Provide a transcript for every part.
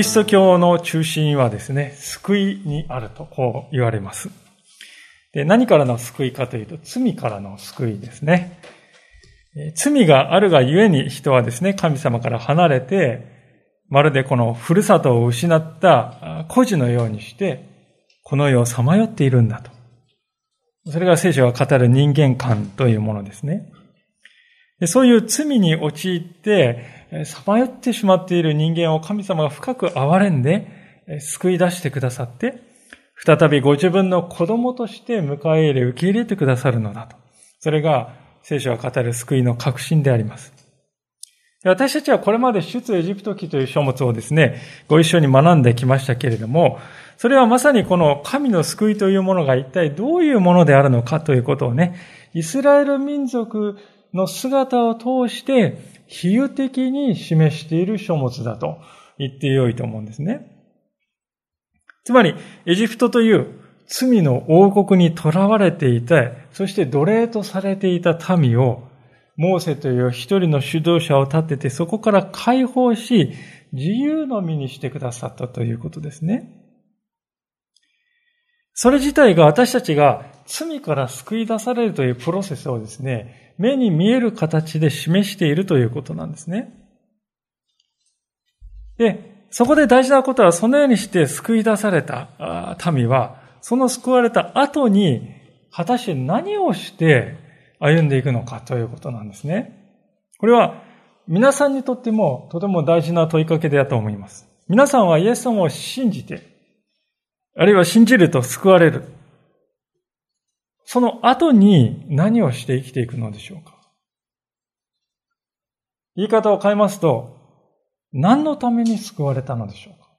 リスト教の中心はですね、救いにあるとこう言われます。で何からの救いかというと、罪からの救いですね。罪があるがゆえに人はですね、神様から離れて、まるでこのふるさとを失った孤児のようにして、この世をさまよっているんだと。それが聖書が語る人間観というものですね。そういう罪に陥って、さまよってしまっている人間を神様が深く憐れんで、救い出してくださって、再びご自分の子供として迎え入れ、受け入れてくださるのだと。それが聖書が語る救いの確信であります。私たちはこれまで出エジプト記という書物をですね、ご一緒に学んできましたけれども、それはまさにこの神の救いというものが一体どういうものであるのかということをね、イスラエル民族の姿を通して比喩的に示している書物だと言ってよいと思うんですね。つまり、エジプトという罪の王国に囚われていた、そして奴隷とされていた民を、モーセという一人の指導者を立てて、そこから解放し、自由の身にしてくださったということですね。それ自体が私たちが罪から救い出されるというプロセスをですね、目に見える形で示しているということなんですね。で、そこで大事なことは、そのようにして救い出された民は、その救われた後に、果たして何をして歩んでいくのかということなんですね。これは、皆さんにとってもとても大事な問いかけだと思います。皆さんはイエス様を信じて、あるいは信じると救われる。その後に何をして生きていくのでしょうか？言い方を変えますと、何のために救われたのでしょうか？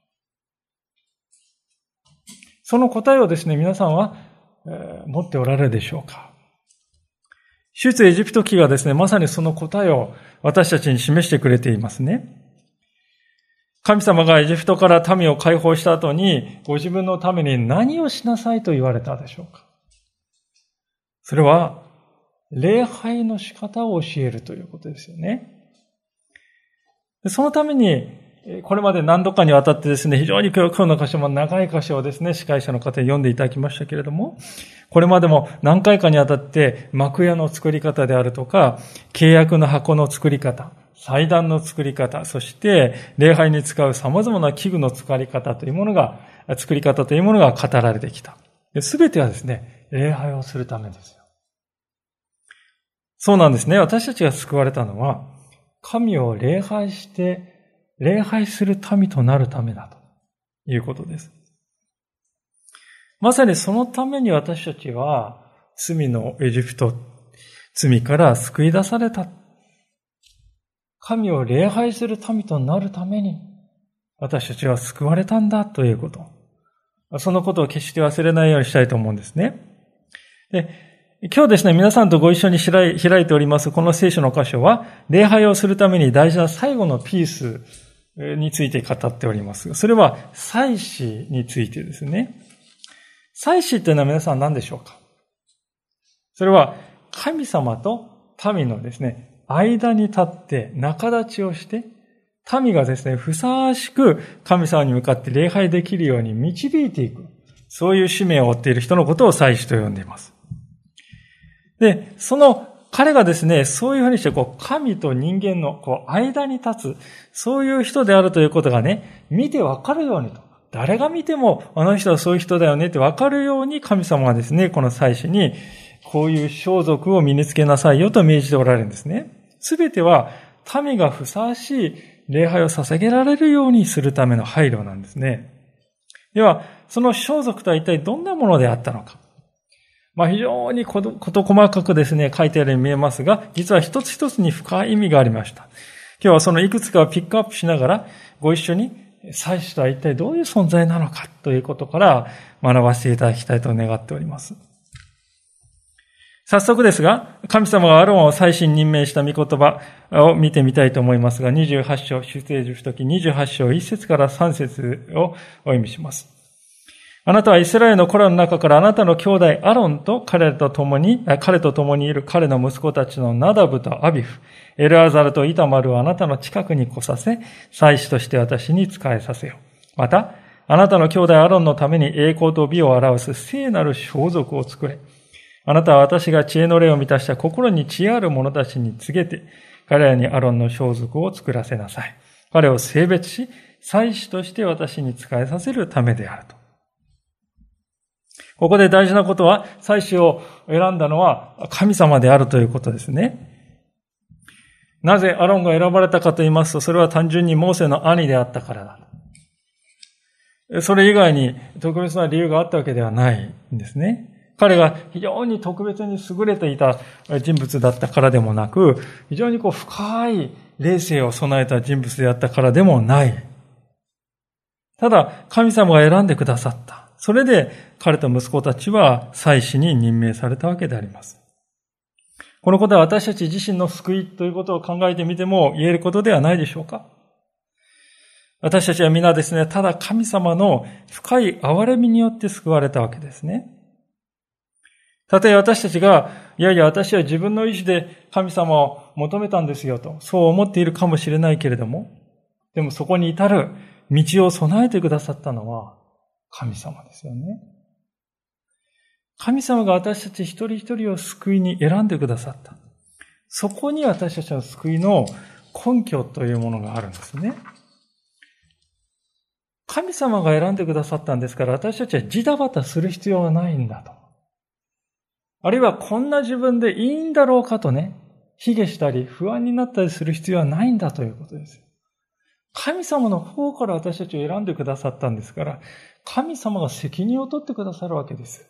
その答えをですね、皆さんは、えー、持っておられるでしょうか？出エジプト記がですね、まさにその答えを私たちに示してくれていますね。神様がエジプトから民を解放した後に、ご自分のために何をしなさいと言われたでしょうか？それは、礼拝の仕方を教えるということですよね。そのために、これまで何度かにわたってですね、非常に今日の箇所も長い箇所をですね、司会者の方に読んでいただきましたけれども、これまでも何回かにわたって幕屋の作り方であるとか、契約の箱の作り方、祭壇の作り方、そして礼拝に使う様々な器具の作り方というものが、作り方というものが語られてきた。すべてはですね、礼拝をするためですよ。そうなんですね。私たちが救われたのは、神を礼拝して、礼拝する民となるためだということです。まさにそのために私たちは、罪のエジプト、罪から救い出された。神を礼拝する民となるために、私たちは救われたんだということ。そのことを決して忘れないようにしたいと思うんですね。今日ですね、皆さんとご一緒に開いておりますこの聖書の箇所は、礼拝をするために大事な最後のピースについて語っております。それは、祭祀についてですね。祭祀っていうのは皆さん何でしょうか？それは、神様と民のですね、間に立って仲立ちをして、民がですね、ふさわしく神様に向かって礼拝できるように導いていく。そういう使命を負っている人のことを祭司と呼んでいます。で、その彼がですね、そういうふうにして、こう、神と人間の、こう、間に立つ、そういう人であるということがね、見てわかるようにと。誰が見ても、あの人はそういう人だよねってわかるように、神様はですね、この祭司に、こういう装束を身につけなさいよと命じておられるんですね。すべては、民がふさわしい礼拝を捧げられるようにするための配慮なんですね。では、その装束とは一体どんなものであったのか。まあ非常にこと細かくですね、書いてあるように見えますが、実は一つ一つに深い意味がありました。今日はそのいくつかをピックアップしながら、ご一緒に祭司とは一体どういう存在なのかということから学ばせていただきたいと願っております。早速ですが、神様がアロンを祭司に任命した御言葉を見てみたいと思いますが、28章、出聖樹時28章1節から3節をお読みします。あなたはイスラエルの子らの中からあなたの兄弟アロンと彼と共に、彼と共にいる彼の息子たちのナダブとアビフ、エルアザルとイタマルをあなたの近くに来させ、祭司として私に仕えさせよ。また、あなたの兄弟アロンのために栄光と美を表す聖なる装束を作れ。あなたは私が知恵の霊を満たした心に知恵ある者たちに告げて、彼らにアロンの装束を作らせなさい。彼を性別し、祭司として私に仕えさせるためであると。ここで大事なことは、祭司を選んだのは神様であるということですね。なぜアロンが選ばれたかと言いますと、それは単純にモーセの兄であったからだ。それ以外に特別な理由があったわけではないんですね。彼が非常に特別に優れていた人物だったからでもなく、非常にこう深い霊性を備えた人物であったからでもない。ただ、神様が選んでくださった。それで彼と息子たちは祭司に任命されたわけであります。このことは私たち自身の救いということを考えてみても言えることではないでしょうか私たちは皆ですね、ただ神様の深い憐れみによって救われたわけですね。たとえ私たちが、いやいや私は自分の意志で神様を求めたんですよと、そう思っているかもしれないけれども、でもそこに至る道を備えてくださったのは神様ですよね。神様が私たち一人一人を救いに選んでくださった。そこに私たちの救いの根拠というものがあるんですね。神様が選んでくださったんですから、私たちはジタバタする必要はないんだと。あるいはこんな自分でいいんだろうかとね、卑下したり不安になったりする必要はないんだということです。神様の方から私たちを選んでくださったんですから、神様が責任を取ってくださるわけです。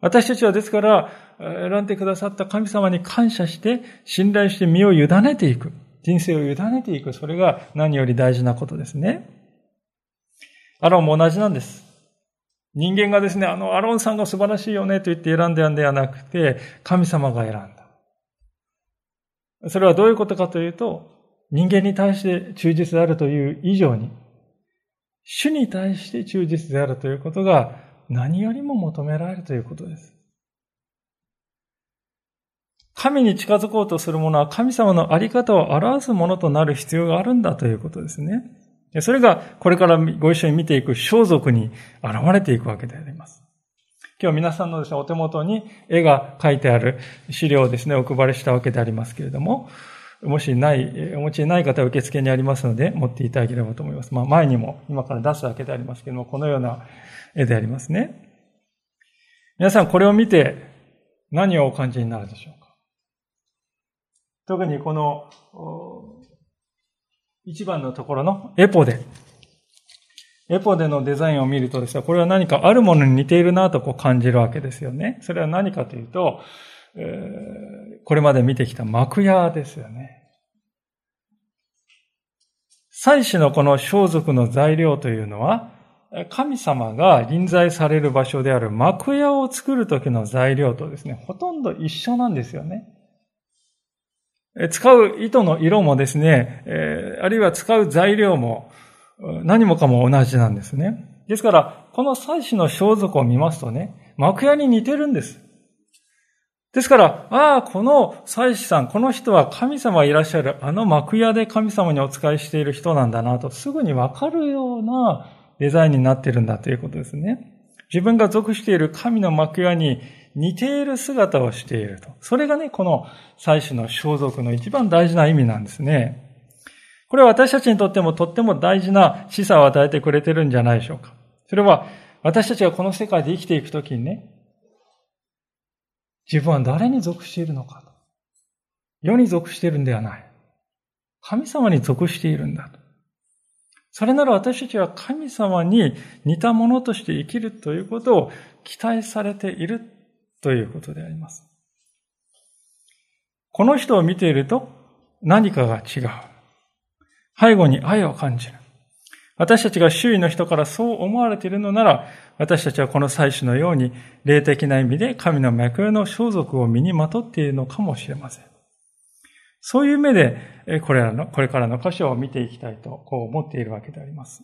私たちはですから、選んでくださった神様に感謝して、信頼して身を委ねていく。人生を委ねていく。それが何より大事なことですね。アロンも同じなんです。人間がですね、あの、アロンさんが素晴らしいよねと言って選んだんではなくて、神様が選んだ。それはどういうことかというと、人間に対して忠実であるという以上に、主に対して忠実であるということが何よりも求められるということです。神に近づこうとする者は神様のあり方を表すものとなる必要があるんだということですね。それがこれからご一緒に見ていく装束に現れていくわけであります。今日皆さんのですね、お手元に絵が描いてある資料をですね、お配りしたわけでありますけれども、もしない、お持ちない方は受付にありますので、持っていただければと思います。まあ、前にも今から出すわけでありますけども、このような絵でありますね。皆さんこれを見て何をお感じになるでしょうか？特にこの一番のところのエポデ。エポデのデザインを見るとですね、これは何かあるものに似ているなとこう感じるわけですよね。それは何かというと、えー、これまで見てきた幕屋ですよね。祭祀のこの装束の材料というのは、神様が臨在される場所である幕屋を作る時の材料とですね、ほとんど一緒なんですよね。使う糸の色もですね、あるいは使う材料も何もかも同じなんですね。ですから、この祭祀の装束を見ますとね、幕屋に似てるんです。ですから、ああ、この祭司さん、この人は神様いらっしゃる、あの幕屋で神様にお仕えしている人なんだなと、すぐにわかるようなデザインになっているんだということですね。自分が属している神の幕屋に似ている姿をしていると。それがね、この祭祀の装束の一番大事な意味なんですね。これは私たちにとってもとっても大事な示唆を与えてくれてるんじゃないでしょうか。それは私たちがこの世界で生きていくときにね、自分は誰に属しているのかと。世に属しているんではない。神様に属しているんだと。それなら私たちは神様に似たものとして生きるということを期待されているということであります。この人を見ていると何かが違う。背後に愛を感じる。私たちが周囲の人からそう思われているのなら、私たちはこの祭司のように、霊的な意味で神の脈の装束を身にまとっているのかもしれません。そういう目で、これらの、これからの箇所を見ていきたいと、こう思っているわけであります。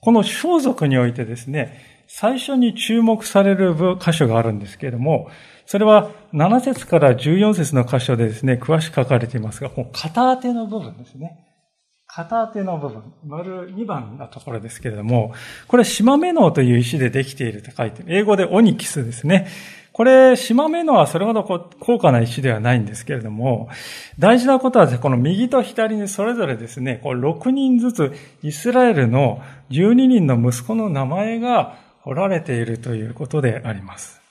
この装束においてですね、最初に注目される箇所があるんですけれども、それは7節から14節の箇所でですね、詳しく書かれていますが、この片当ての部分ですね。片手の部分、丸2番のところですけれども、これ、島目脳という石でできていると書いてる。英語でオニキスですね。これ、島目脳はそれほど高価な石ではないんですけれども、大事なことは、この右と左にそれぞれですね、こう6人ずつイスラエルの12人の息子の名前が彫られているということであります。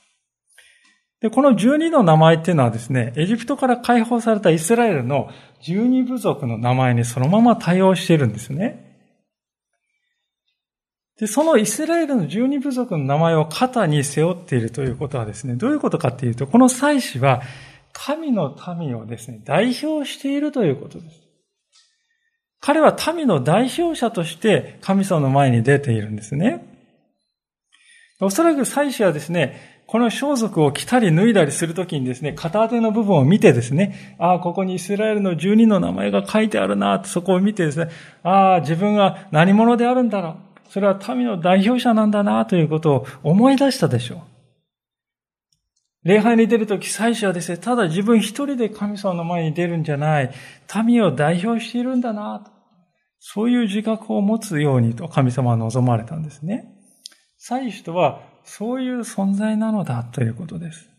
で、この12の名前っていうのはですね、エジプトから解放されたイスラエルの12部族の名前にそのまま対応しているんですね。で、そのイスラエルの12部族の名前を肩に背負っているということはですね、どういうことかっていうと、この祭司は神の民をですね、代表しているということです。彼は民の代表者として神様の前に出ているんですね。おそらく祭司はですね、この装束を着たり脱いだりするときにですね、片手の部分を見てですね、ああ、ここにイスラエルの十二の名前が書いてあるな、そこを見てですね、ああ、自分が何者であるんだろう。それは民の代表者なんだな、ということを思い出したでしょう。礼拝に出るとき、祭司はですね、ただ自分一人で神様の前に出るんじゃない、民を代表しているんだな、と。そういう自覚を持つようにと神様は望まれたんですね。祭司とはそういう存在なのだということです。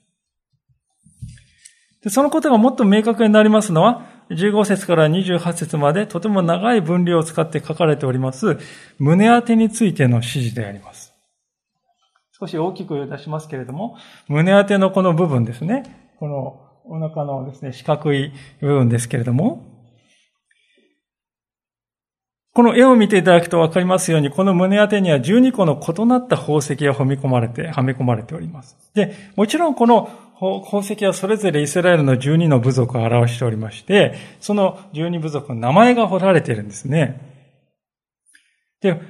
でそのことがもっと明確になりますのは、15節から28節までとても長い分量を使って書かれております、胸当てについての指示であります。少し大きく出しますけれども、胸当てのこの部分ですね。このお腹のですね、四角い部分ですけれども、この絵を見ていただくとわかりますように、この胸当てには12個の異なった宝石がはめ込まれて、はめ込まれております。で、もちろんこの宝石はそれぞれイスラエルの12の部族を表しておりまして、その12部族の名前が彫られているんですね。で、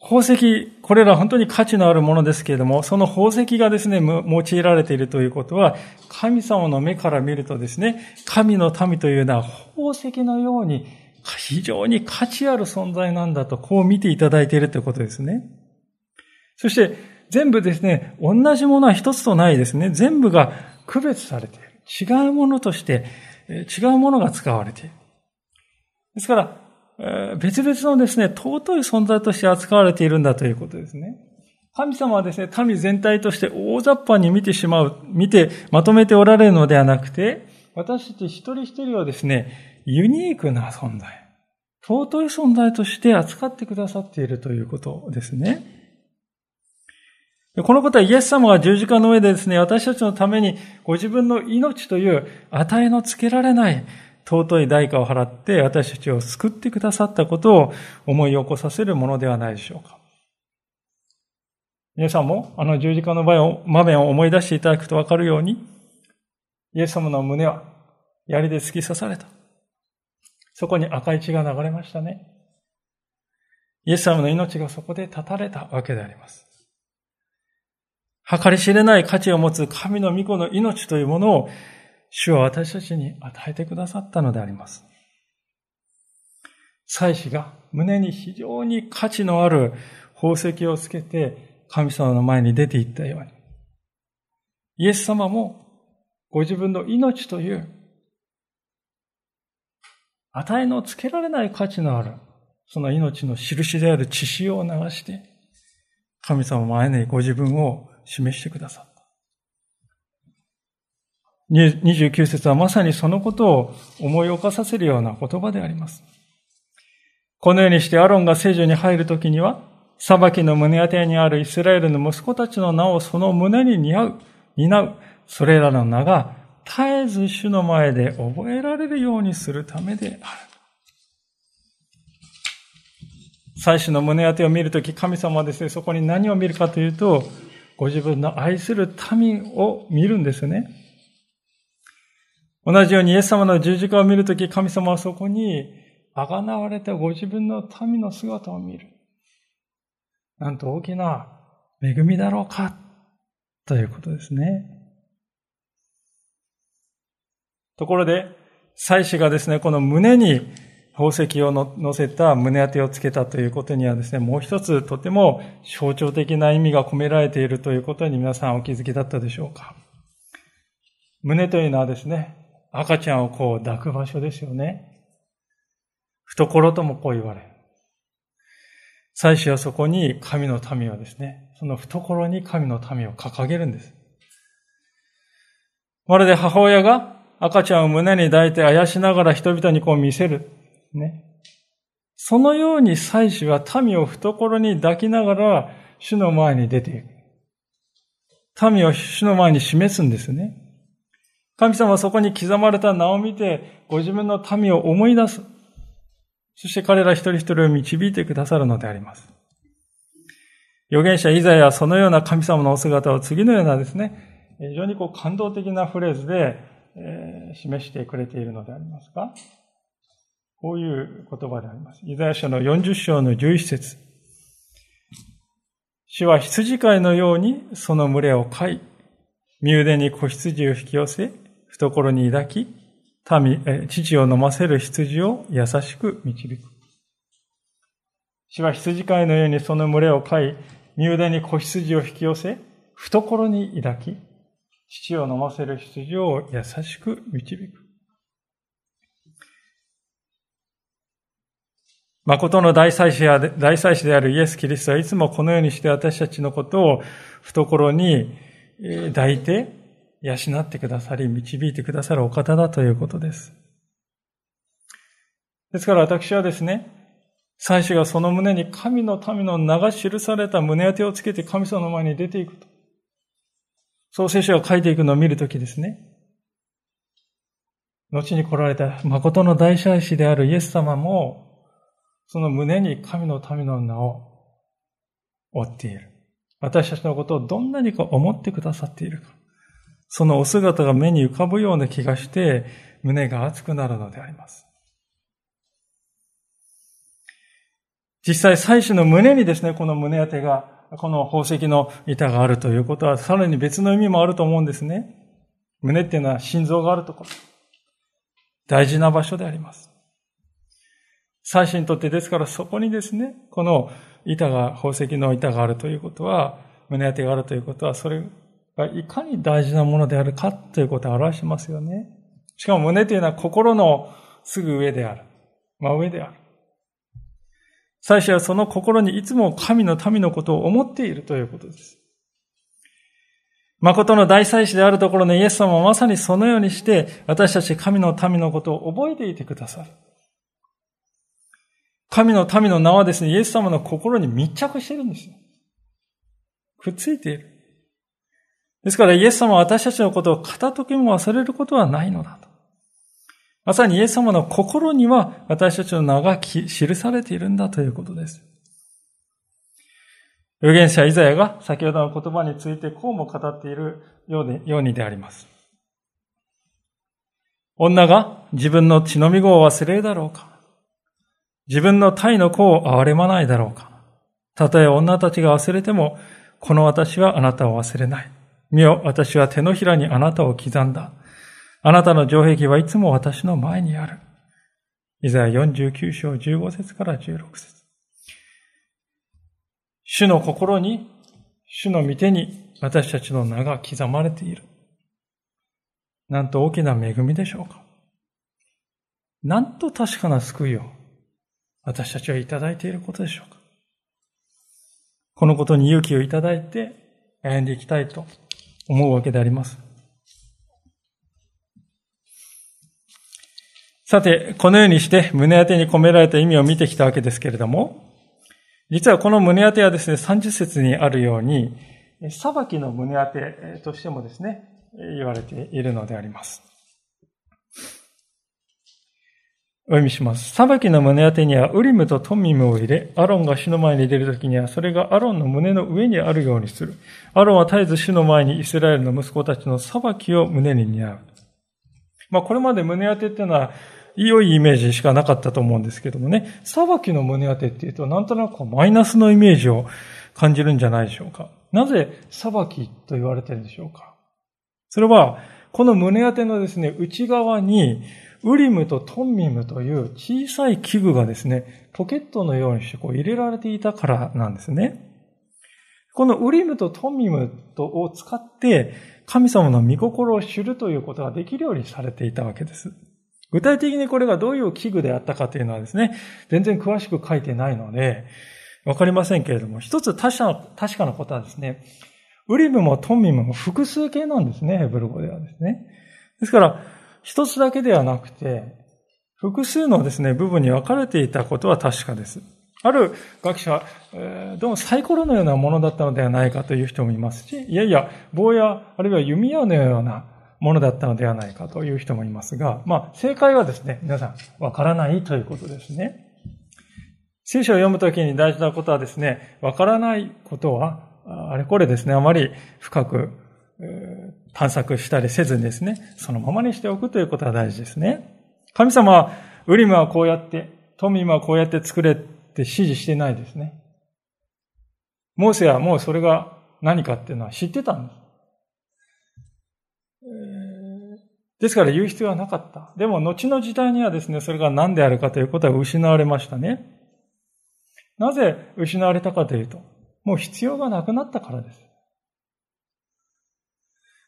宝石、これら本当に価値のあるものですけれども、その宝石がですね、用いられているということは、神様の目から見るとですね、神の民というのは宝石のように非常に価値ある存在なんだと、こう見ていただいているということですね。そして、全部ですね、同じものは一つとないですね。全部が区別されている。違うものとして、違うものが使われている。ですから、別々のですね、尊い存在として扱われているんだということですね。神様はですね、民全体として大雑把に見てしまう、見てまとめておられるのではなくて、私たち一人一人をですね、ユニークな存在、尊い存在として扱ってくださっているということですね。このことはイエス様が十字架の上でですね、私たちのためにご自分の命という値のつけられない尊い代価を払って私たちを救ってくださったことを思い起こさせるものではないでしょうか。皆さんもあの十字架の場面を思い出していただくとわかるように、イエス様の胸は槍で突き刺された。そこに赤い血が流れましたね。イエス様の命がそこで断たれたわけであります。計り知れない価値を持つ神の御子の命というものを主は私たちに与えてくださったのであります。祭司が胸に非常に価値のある宝石をつけて神様の前に出て行ったように、イエス様もご自分の命という値のつけられない価値のある、その命の印である血潮を流して、神様前にご自分を示してくださった。29節はまさにそのことを思い起こさせるような言葉であります。このようにしてアロンが聖女に入るときには、裁きの胸当てにあるイスラエルの息子たちの名をその胸に担う、担う、それらの名が絶えず主の前で覚えられるようにするためである。祭司の胸当てを見るとき、神様はですね、そこに何を見るかというと、ご自分の愛する民を見るんですね。同じようにイエス様の十字架を見るとき、神様はそこに、あがなわれたご自分の民の姿を見る。なんと大きな恵みだろうか、ということですね。ところで、祭司がですね、この胸に宝石を乗せた胸当てをつけたということにはですね、もう一つとても象徴的な意味が込められているということに皆さんお気づきだったでしょうか。胸というのはですね、赤ちゃんをこう抱く場所ですよね。懐ともこう言われる。祭司はそこに神の民をですね、その懐に神の民を掲げるんです。まるで母親が赤ちゃんを胸に抱いてあやしながら人々にこう見せる。ね。そのように祭司は民を懐に抱きながら主の前に出ていく。民を主の前に示すんですね。神様はそこに刻まれた名を見て、ご自分の民を思い出す。そして彼ら一人一人を導いてくださるのであります。預言者イザヤはそのような神様のお姿を次のようなですね、非常にこう感動的なフレーズで、え、示してくれているのでありますかこういう言葉であります。イザヤ書の40章の11節主は羊飼いのようにその群れを飼い、身腕に子羊を引き寄せ、懐に抱き、民、父を飲ませる羊を優しく導く。主は羊飼いのようにその群れを飼い、身腕に子羊を引き寄せ、懐に抱き、父を飲ませる羊を優しく導く。誠の大祭司や、大祭司であるイエス・キリストはいつもこのようにして私たちのことを懐に抱いて養ってくださり、導いてくださるお方だということです。ですから私はですね、祭司がその胸に神の民の名が記された胸当てをつけて神様の前に出ていくと。そう聖書が書いていくのを見るときですね。後に来られた誠の大祭司であるイエス様も、その胸に神の民の名を追っている。私たちのことをどんなにか思ってくださっているか。そのお姿が目に浮かぶような気がして、胸が熱くなるのであります。実際、祭司の胸にですね、この胸当てが、この宝石の板があるということは、さらに別の意味もあると思うんですね。胸っていうのは心臓があるところ。大事な場所であります。祭司にとってですからそこにですね、この板が、宝石の板があるということは、胸当てがあるということは、それがいかに大事なものであるかということを表しますよね。しかも胸というのは心のすぐ上である。真上である。最初はその心にいつも神の民のことを思っているということです。誠の大祭司であるところのイエス様はまさにそのようにして私たち神の民のことを覚えていてくださる。神の民の名はですね、イエス様の心に密着してるんですよ。くっついている。ですからイエス様は私たちのことを片時も忘れることはないのだと。まさにイエス様の心には私たちの名が記されているんだということです。預言者イザヤが先ほどの言葉についてこうも語っているようでようにであります。女が自分の血のみ子を忘れるだろうか自分の体の子を憐れまないだろうかたとえ女たちが忘れても、この私はあなたを忘れない。見よ、私は手のひらにあなたを刻んだ。あなたの城壁はいつも私の前にある。イザヤ49章15節から16節主の心に、主の御手に私たちの名が刻まれている。なんと大きな恵みでしょうか。なんと確かな救いを私たちはいただいていることでしょうか。このことに勇気をいただいて歩んでいきたいと思うわけであります。さて、このようにして胸当てに込められた意味を見てきたわけですけれども、実はこの胸当てはですね、30節にあるように、裁きの胸当てとしてもですね、言われているのであります。お読みします。裁きの胸当てにはウリムとトミムを入れ、アロンが主の前に出るときには、それがアロンの胸の上にあるようにする。アロンは絶えず主の前にイスラエルの息子たちの裁きを胸に担う。まあ、これまで胸当てっていうのは、良いイメージしかなかったと思うんですけどもね、裁きの胸当てっていうと、なんとなくマイナスのイメージを感じるんじゃないでしょうか。なぜ裁きと言われてるんでしょうか。それは、この胸当てのですね、内側に、ウリムとトンミムという小さい器具がですね、ポケットのようにしてこう入れられていたからなんですね。このウリムとトンミムを使って、神様の御心を知るということができるようにされていたわけです。具体的にこれがどういう器具であったかというのはですね、全然詳しく書いてないので、わかりませんけれども、一つ確かな確かなことはですね、ウリムもトンミムも複数形なんですね、ヘブル語ではですね。ですから、一つだけではなくて、複数のですね、部分に分かれていたことは確かです。ある学者は、えー、どうもサイコロのようなものだったのではないかという人もいますし、いやいや、棒や、あるいは弓矢のようなものだったのではないかという人もいますが、まあ、正解はですね、皆さん、わからないということですね。聖書を読むときに大事なことはですね、わからないことは、あれこれですね、あまり深く、探索したりせずにですね、そのままにしておくということが大事ですね。神様は、ウリムはこうやって、トミムはこうやって作れって指示してないですね。モーセはもうそれが何かっていうのは知ってたんです。ですから言う必要はなかった。でも後の時代にはですね、それが何であるかということは失われましたね。なぜ失われたかというと、もう必要がなくなったからです。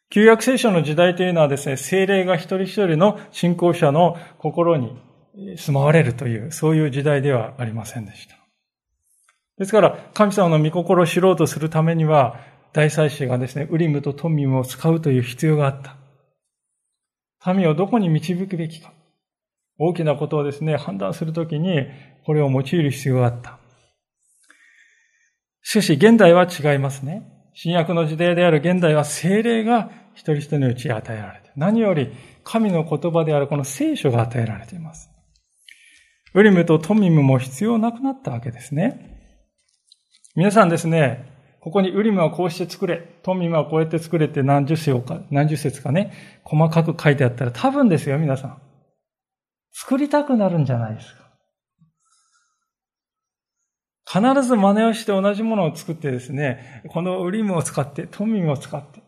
旧約聖書の時代というのはですね、精霊が一人一人の信仰者の心に住まわれるという、そういう時代ではありませんでした。ですから、神様の御心を知ろうとするためには、大祭司がですね、ウリムとトミムを使うという必要があった。民をどこに導くべきか。大きなことをですね、判断するときに、これを用いる必要があった。しかし、現代は違いますね。新約の時代である現代は精霊が一人一人のうちに与えられて、何より神の言葉であるこの聖書が与えられています。ウリムとトミムも必要なくなったわけですね。皆さんですね、ここにウリムはこうして作れ、トミムはこうやって作れって何十節か、何十節かね、細かく書いてあったら多分ですよ、皆さん。作りたくなるんじゃないですか。必ず真似をして同じものを作ってですね、このウリムを使って、トミムを使って、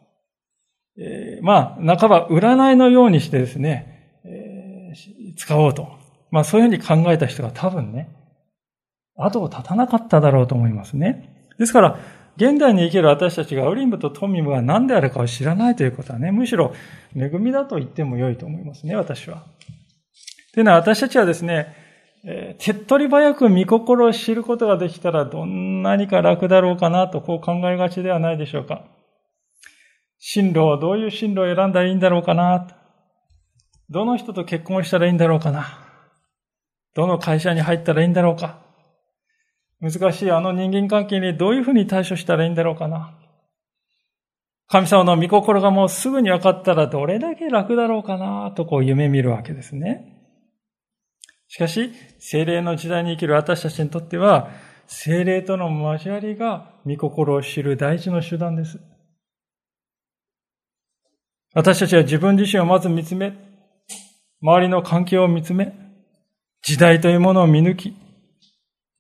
えー、まあ、半ば占いのようにしてですね、えー、使おうと。まあそういうふうに考えた人が多分ね、後を絶たなかっただろうと思いますね。ですから、現代に生きる私たちがウリムとトミムが何であるかを知らないということはね、むしろ恵みだと言っても良いと思いますね、私は。というのは私たちはですね、えー、手っ取り早く見心を知ることができたらどんなにか楽だろうかなとこう考えがちではないでしょうか。進路をどういう進路を選んだらいいんだろうかな。どの人と結婚したらいいんだろうかな。どの会社に入ったらいいんだろうか難しいあの人間関係にどういうふうに対処したらいいんだろうかな神様の御心がもうすぐに分かったらどれだけ楽だろうかなとこう夢見るわけですね。しかし、精霊の時代に生きる私たちにとっては、精霊との交わりが御心を知る大事な手段です。私たちは自分自身をまず見つめ、周りの環境を見つめ、時代というものを見抜き、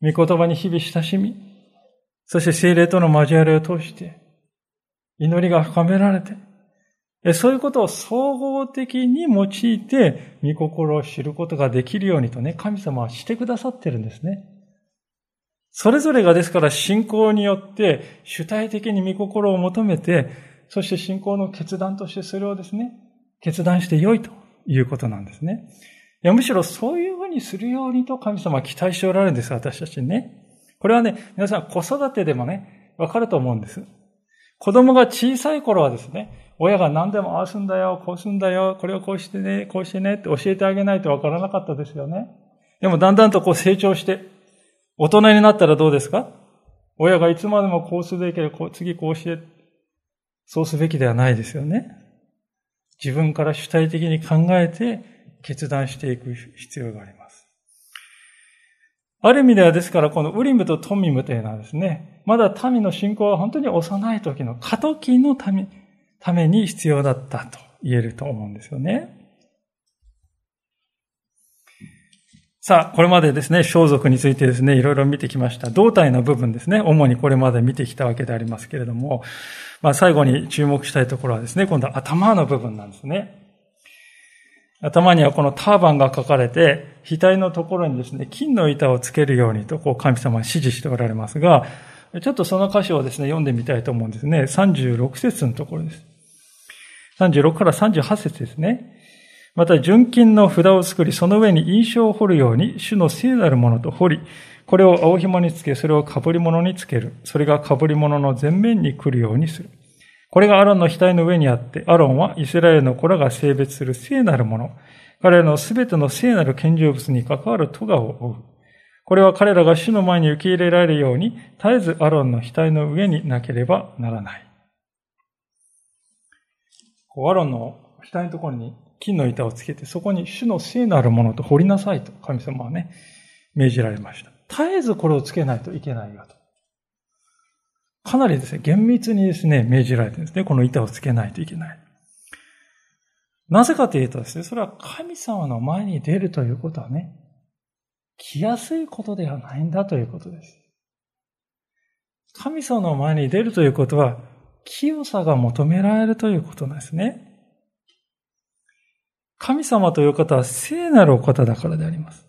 御言葉に日々親しみ、そして精霊との交わりを通して、祈りが深められて、そういうことを総合的に用いて、御心を知ることができるようにとね、神様はしてくださってるんですね。それぞれがですから信仰によって主体的に御心を求めて、そして信仰の決断としてそれをですね、決断して良いということなんですね。いや、むしろそういうふうにするようにと神様は期待しておられるんです、私たちにね。これはね、皆さん子育てでもね、わかると思うんです。子供が小さい頃はですね、親が何でもああすんだよ、こうすんだよ、これをこうしてね、こうしてねって教えてあげないとわからなかったですよね。でもだんだんとこう成長して、大人になったらどうですか？親がいつまでもこうすべきで、次こうして、そうすべきではないですよね。自分から主体的に考えて、決断していく必要があります。ある意味ではですから、このウリムとトミムというのはですね、まだ民の信仰は本当に幼い時の過渡期のためために必要だったと言えると思うんですよね。さあ、これまでですね、装束についてですね、いろいろ見てきました。胴体の部分ですね、主にこれまで見てきたわけでありますけれども、まあ最後に注目したいところはですね、今度は頭の部分なんですね。頭にはこのターバンが書かれて、額のところにですね、金の板をつけるようにと、こう神様は指示しておられますが、ちょっとその箇所をですね、読んでみたいと思うんですね。36節のところです。36から38節ですね。また純金の札を作り、その上に印象を彫るように、主の聖なるものと彫り、これを青紐につけ、それを被り物につける。それが被り物の前面に来るようにする。これがアロンの額の上にあって、アロンはイスラエルの子らが性別する聖なるもの。彼らのすべての聖なる献上物に関わる咎を負う。これは彼らが主の前に受け入れられるように、絶えずアロンの額の上になければならない。アロンの額のところに金の板をつけて、そこに主の聖なるものと掘りなさいと神様はね、命じられました。絶えずこれをつけないといけないよと。かなりですね、厳密にですね、命じられてるんですね。この板をつけないといけない。なぜかというとですね、それは神様の前に出るということはね、来やすいことではないんだということです。神様の前に出るということは、清さが求められるということなんですね。神様という方は聖なるお方だからであります。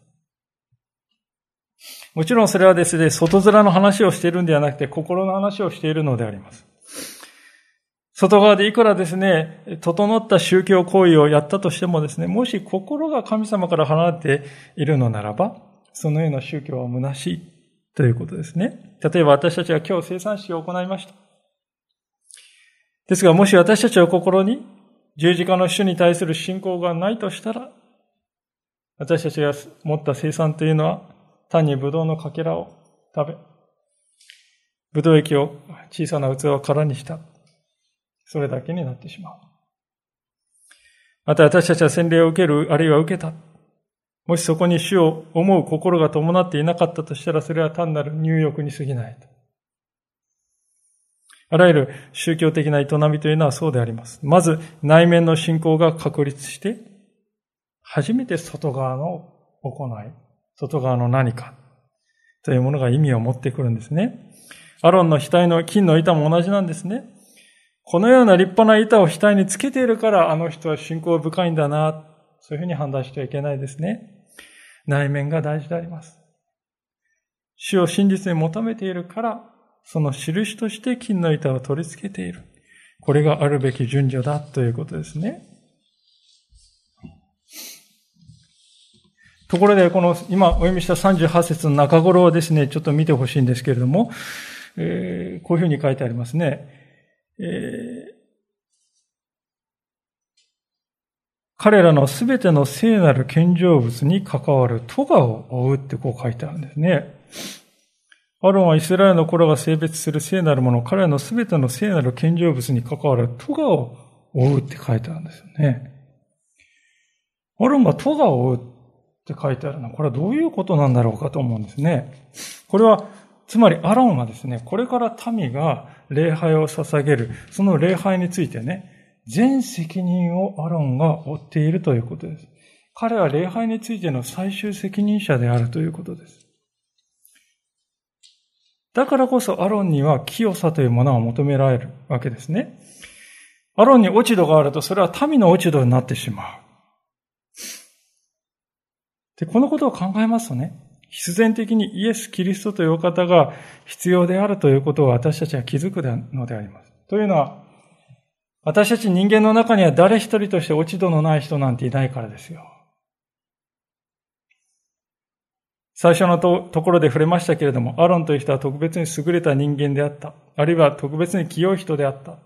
もちろんそれはですね、外面の話をしているんではなくて、心の話をしているのであります。外側でいくらですね、整った宗教行為をやったとしてもですね、もし心が神様から離れているのならば、そのような宗教は虚しいということですね。例えば私たちは今日生産式を行いました。ですが、もし私たちは心に十字架の主に対する信仰がないとしたら、私たちが持った生産というのは、単にブドウのかけらを食べ、ブドウ液を小さな器を空にした。それだけになってしまう。また私たちは洗礼を受ける、あるいは受けた。もしそこに主を思う心が伴っていなかったとしたら、それは単なる入浴に過ぎない。あらゆる宗教的な営みというのはそうであります。まず内面の信仰が確立して、初めて外側の行い、外側の何かというものが意味を持ってくるんですね。アロンの額の金の板も同じなんですね。このような立派な板を額につけているからあの人は信仰深いんだな、そういうふうに判断してはいけないですね。内面が大事であります。主を真実に求めているからその印として金の板を取り付けている。これがあるべき順序だということですね。ところで、この今お読みした38節の中頃をですね、ちょっと見てほしいんですけれども、えー、こういうふうに書いてありますね。えー、彼らのすべての聖なる献上物に関わる咎を負うってこう書いてあるんですね。アロンはイスラエルの頃が性別する聖なるもの、彼らのすべての聖なる献上物に関わるトガを追うって書いてあるんですよね。アロンがトガを追うって書いてあるのは、これはどういうことなんだろうかと思うんですね。これは、つまりアロンはですね、これから民が礼拝を捧げる、その礼拝についてね、全責任をアロンが負っているということです。彼は礼拝についての最終責任者であるということです。だからこそアロンには清さというものを求められるわけですね。アロンに落ち度があると、それは民の落ち度になってしまう。で、このことを考えますとね、必然的にイエス・キリストというお方が必要であるということを私たちは気づくのであります。というのは、私たち人間の中には誰一人として落ち度のない人なんていないからですよ。最初のところで触れましたけれども、アロンという人は特別に優れた人間であった。あるいは特別に清い人であった。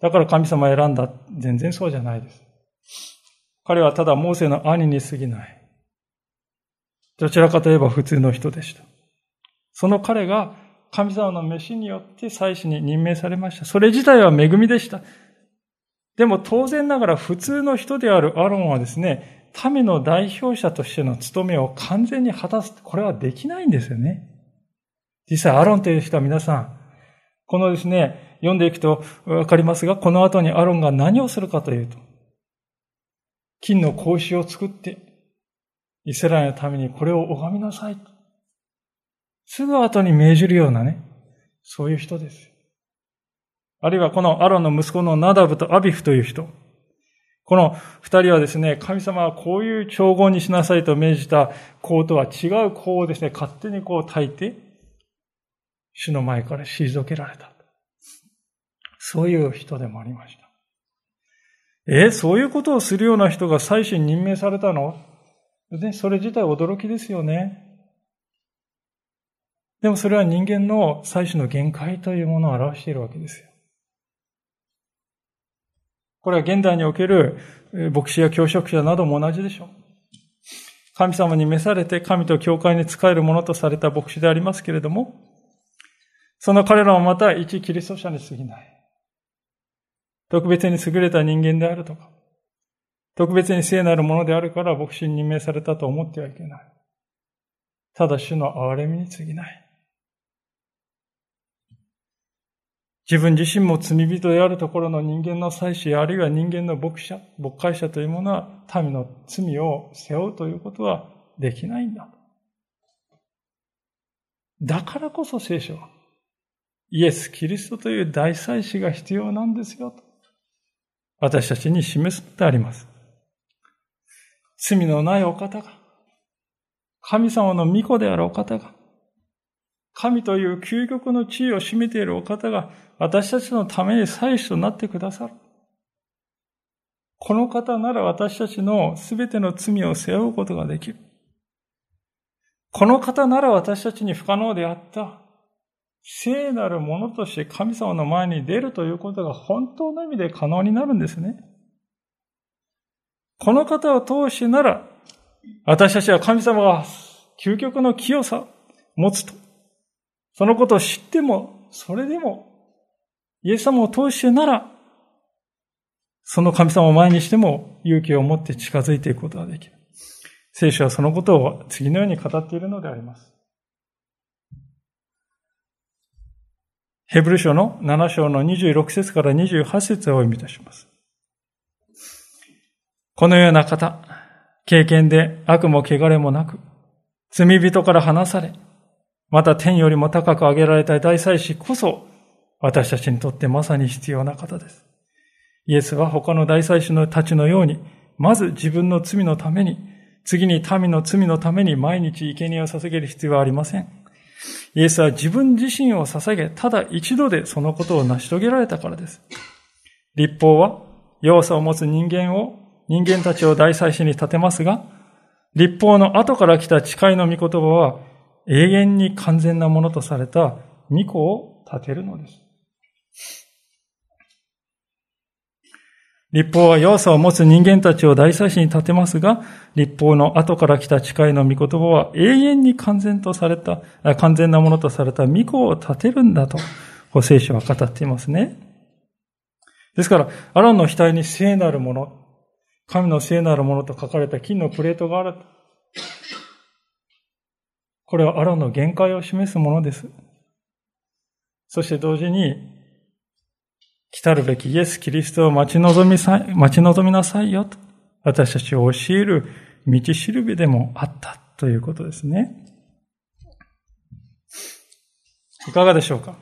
だから神様を選んだ。全然そうじゃないです。彼はただモーセの兄に過ぎない。どちらかといえば普通の人でした。その彼が神様の飯によって祭司に任命されました。それ自体は恵みでした。でも当然ながら普通の人であるアロンはですね、民の代表者としての務めを完全に果たす。これはできないんですよね。実際、アロンという人は皆さん、このですね、読んでいくとわかりますが、この後にアロンが何をするかというと、金の格子を作って、イスラエルのためにこれを拝みなさい。すぐ後に命じるようなね、そういう人です。あるいはこのアロンの息子のナダブとアビフという人。この二人はですね、神様はこういう調合にしなさいと命じた香とは違う香をですね、勝手にこう焚いて、主の前から退けられた。そういう人でもありました。えそういうことをするような人が祭司に任命されたの？ね、それ自体驚きですよね。でもそれは人間の祭司の限界というものを表しているわけですよ。これは現代における牧師や教職者なども同じでしょう。神様に召されて神と教会に仕えるものとされた牧師でありますけれども、その彼らもまた一キリスト者に過ぎない。特別に優れた人間であるとか、特別に聖なるものであるから牧師に任命されたと思ってはいけない。ただ主の憐れみに過ぎない。自分自身も罪人であるところの人間の祭司、あるいは人間の牧者、牧会者というものは民の罪を背負うということはできないんだ。だからこそ聖書は、イエス・キリストという大祭司が必要なんですよと。私たちに示すってあります。罪のないお方が、神様の御子であるお方が、神という究極の地位を占めているお方が私たちのために祭司となってくださる。この方なら私たちのすべての罪を背負うことができる。この方なら私たちに不可能であった聖なるものとして神様の前に出るということが本当の意味で可能になるんですね。この方を通してなら私たちは神様が究極の清さを持つとそのことを知っても、それでも、イエス様を通してなら、その神様を前にしても勇気を持って近づいていくことができる。聖書はそのことを次のように語っているのであります。ヘブル書の7章の26節から28節をお読みいたします。このような方、経験で悪も汚れもなく、罪人から離され、また天よりも高く上げられた大祭司こそ、私たちにとってまさに必要な方です。イエスは他の大祭司のたちのように、まず自分の罪のために、次に民の罪のために毎日生贄を捧げる必要はありません。イエスは自分自身を捧げ、ただ一度でそのことを成し遂げられたからです。立法は、要素を持つ人間を、人間たちを大祭司に立てますが、立法の後から来た誓いの御言葉は、永遠に完全なものとされた御子を立てるのです。立法は弱さを持つ人間たちを大祭司に立てますが、立法の後から来た誓いの御言葉は永遠に完全とされた、完全なものとされた御子を立てるんだと、聖書は語っていますね。ですから、アランの額に聖なるもの、神の聖なるものと書かれた金のプレートがある。これはアロンの限界を示すものです。そして同時に、来たるべきイエス・キリストを待ち望みさ待ち望みなさいよと、私たちを教える道しるべでもあったということですね。いかがでしょうか？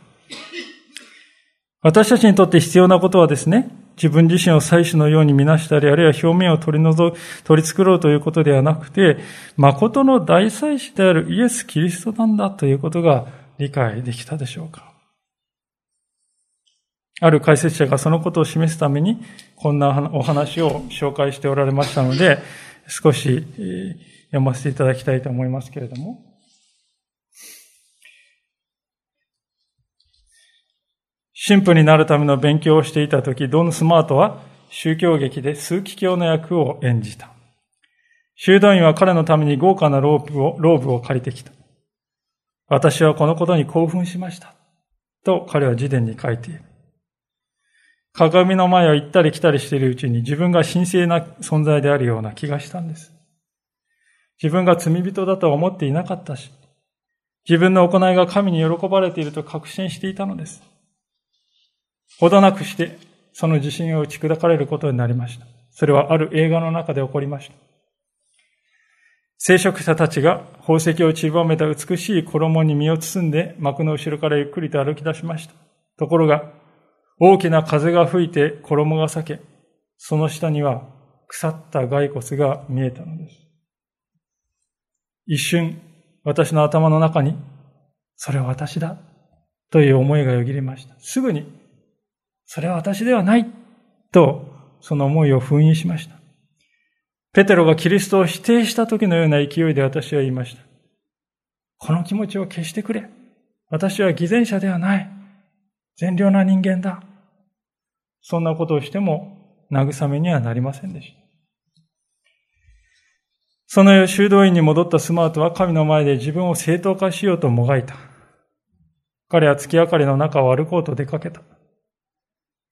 私たちにとって必要なことはですね、自分自身を祭司のように見なしたり、あるいは表面を取り除、取り繕うということではなくて、誠の大祭司であるイエス・キリストなんだということが理解できたでしょうか。ある解説者がそのことを示すために、こんなお話を紹介しておられましたので、少し読ませていただきたいと思いますけれども。神父になるための勉強をしていたとき、ドン・スマートは宗教劇で枢機卿の役を演じた。修道院は彼のために豪華なローブを、ローブを借りてきた。私はこのことに興奮しました。と彼は自伝に書いている。鏡の前を行ったり来たりしているうちに自分が神聖な存在であるような気がしたんです。自分が罪人だとは思っていなかったし、自分の行いが神に喜ばれていると確信していたのです。ほどなくして、その自信を打ち砕かれることになりました。それはある映画の中で起こりました。聖職者たちが宝石を散りばめた美しい衣に身を包んで幕の後ろからゆっくりと歩き出しました。ところが、大きな風が吹いて衣が裂け、その下には腐った骸骨が見えたのです。一瞬、私の頭の中に、それは私だ、という思いがよぎりました。すぐに、それは私ではない、と、その思いを封印しました。ペテロがキリストを否定した時のような勢いで私は言いました。この気持ちを消してくれ。私は偽善者ではない。善良な人間だ。そんなことをしても慰めにはなりませんでした。その夜修道院に戻ったスマートは神の前で自分を正当化しようともがいた。彼は月明かりの中を歩こうと出かけた。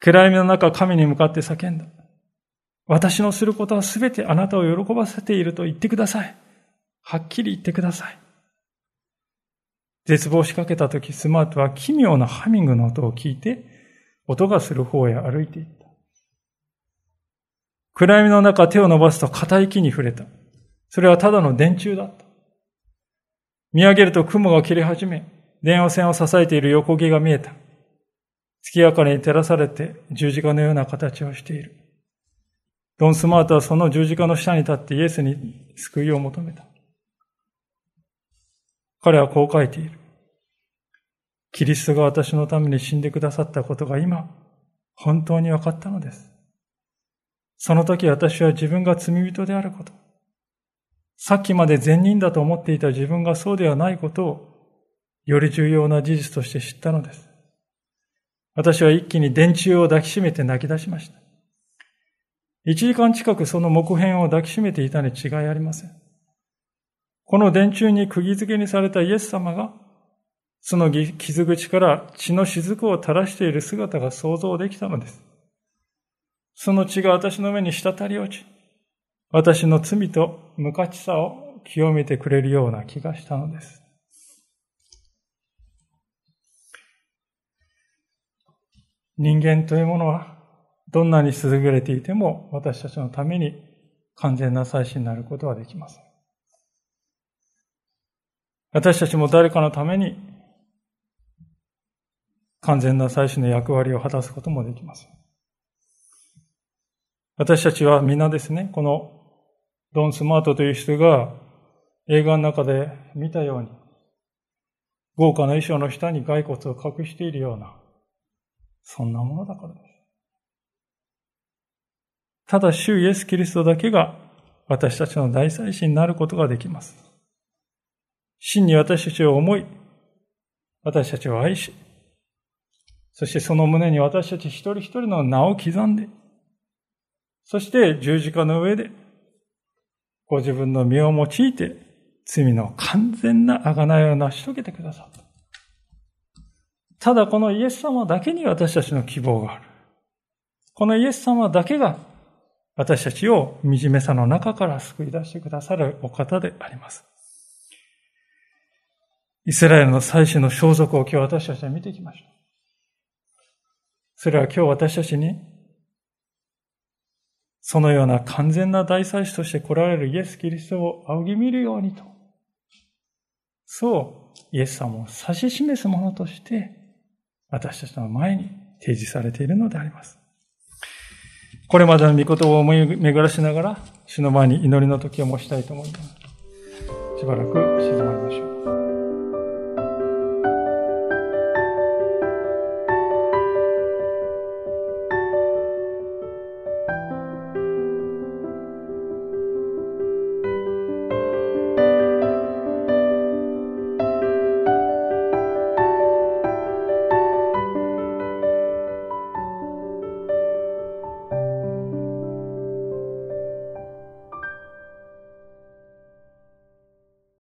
暗闇の中神に向かって叫んだ。私のすることはすべてあなたを喜ばせていると言ってください。はっきり言ってください。絶望しかけたとき、スマートは奇妙なハミングの音を聞いて、音がする方へ歩いていった。暗闇の中手を伸ばすと硬い木に触れた。それはただの電柱だった。見上げると雲が切れ始め、電話線を支えている横木が見えた。月明かりに照らされて十字架のような形をしている。ドン・スマートはその十字架の下に立ってイエスに救いを求めた。彼はこう書いている。キリストが私のために死んでくださったことが今、本当に分かったのです。その時私は自分が罪人であること、さっきまで善人だと思っていた自分がそうではないことを、より重要な事実として知ったのです。私は一気に電柱を抱きしめて泣き出しました。一時間近くその木片を抱きしめていたに違いありません。この電柱に釘付けにされたイエス様が、その傷口から血の雫を垂らしている姿が想像できたのです。その血が私の目に滴り落ち、私の罪と無価値さを清めてくれるような気がしたのです。人間というものはどんなに優れていても私たちのために完全な祭司になることはできません。私たちも誰かのために完全な祭司の役割を果たすこともできません。私たちは皆ですね、このドン・スマートという人が映画の中で見たように、豪華な衣装の下に骸骨を隠しているような、そんなものだからです。ただ、主イエス・キリストだけが私たちの大祭司になることができます。真に私たちを思い、私たちを愛し、そしてその胸に私たち一人一人の名を刻んで、そして十字架の上で、ご自分の身を用いて、罪の完全な贖いを成し遂げてくださった。ただこのイエス様だけに私たちの希望がある。このイエス様だけが私たちを惨めさの中から救い出してくださるお方であります。イスラエルの祭司の装束を今日私たちは見ていきましょう。それは今日私たちに、そのような完全な大祭司として来られるイエス・キリストを仰ぎ見るようにと、そう、イエス様を指し示すものとして、私たちの前に提示されているのであります。これまでの御言葉を思い巡らしながら、主の前に祈りの時を申したいと思います。しばらく静まります。